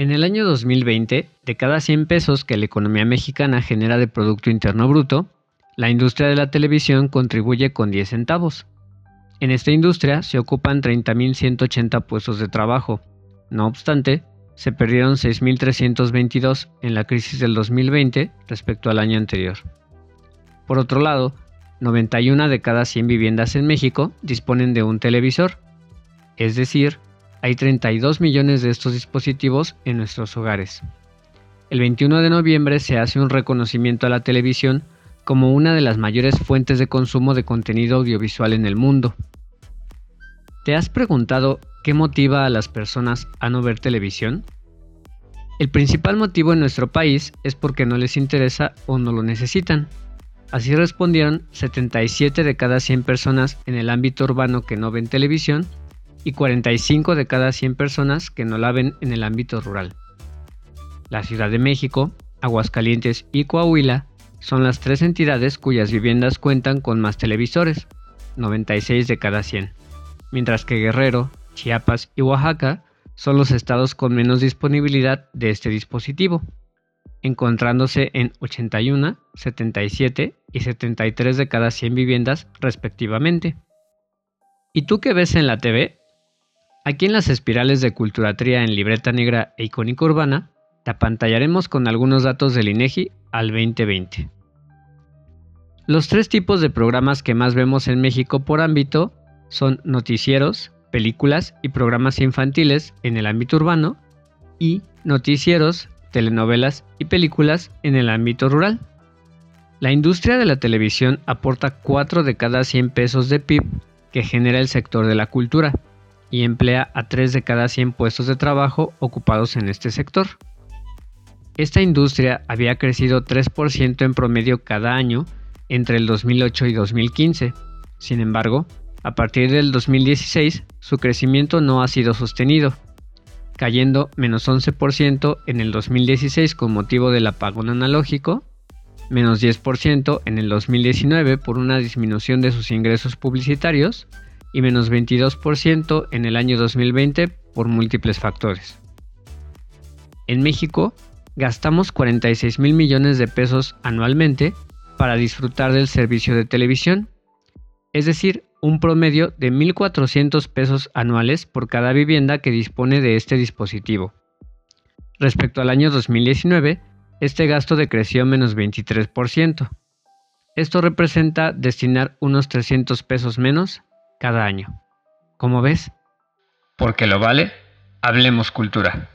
En el año 2020, de cada 100 pesos que la economía mexicana genera de Producto Interno Bruto, la industria de la televisión contribuye con 10 centavos. En esta industria se ocupan 30.180 puestos de trabajo. No obstante, se perdieron 6.322 en la crisis del 2020 respecto al año anterior. Por otro lado, 91 de cada 100 viviendas en México disponen de un televisor, es decir, hay 32 millones de estos dispositivos en nuestros hogares. El 21 de noviembre se hace un reconocimiento a la televisión como una de las mayores fuentes de consumo de contenido audiovisual en el mundo. ¿Te has preguntado qué motiva a las personas a no ver televisión? El principal motivo en nuestro país es porque no les interesa o no lo necesitan. Así respondieron 77 de cada 100 personas en el ámbito urbano que no ven televisión y 45 de cada 100 personas que no la ven en el ámbito rural. La Ciudad de México, Aguascalientes y Coahuila son las tres entidades cuyas viviendas cuentan con más televisores, 96 de cada 100, mientras que Guerrero, Chiapas y Oaxaca son los estados con menos disponibilidad de este dispositivo, encontrándose en 81, 77 y 73 de cada 100 viviendas respectivamente. ¿Y tú qué ves en la TV? Aquí en las espirales de Culturatría en Libreta Negra e Icónica Urbana, te apantallaremos con algunos datos del INEGI al 2020. Los tres tipos de programas que más vemos en México por ámbito son noticieros, películas y programas infantiles en el ámbito urbano y noticieros, telenovelas y películas en el ámbito rural. La industria de la televisión aporta 4 de cada 100 pesos de PIB que genera el sector de la cultura y emplea a 3 de cada 100 puestos de trabajo ocupados en este sector. Esta industria había crecido 3% en promedio cada año entre el 2008 y 2015. Sin embargo, a partir del 2016 su crecimiento no ha sido sostenido, cayendo menos 11% en el 2016 con motivo del apagón analógico, menos 10% en el 2019 por una disminución de sus ingresos publicitarios y menos 22% en el año 2020 por múltiples factores. En México, gastamos 46 mil millones de pesos anualmente para disfrutar del servicio de televisión, es decir, un promedio de 1.400 pesos anuales por cada vivienda que dispone de este dispositivo. Respecto al año 2019, este gasto decreció menos 23%. Esto representa destinar unos 300 pesos menos cada año. ¿Cómo ves? Porque lo vale, hablemos cultura.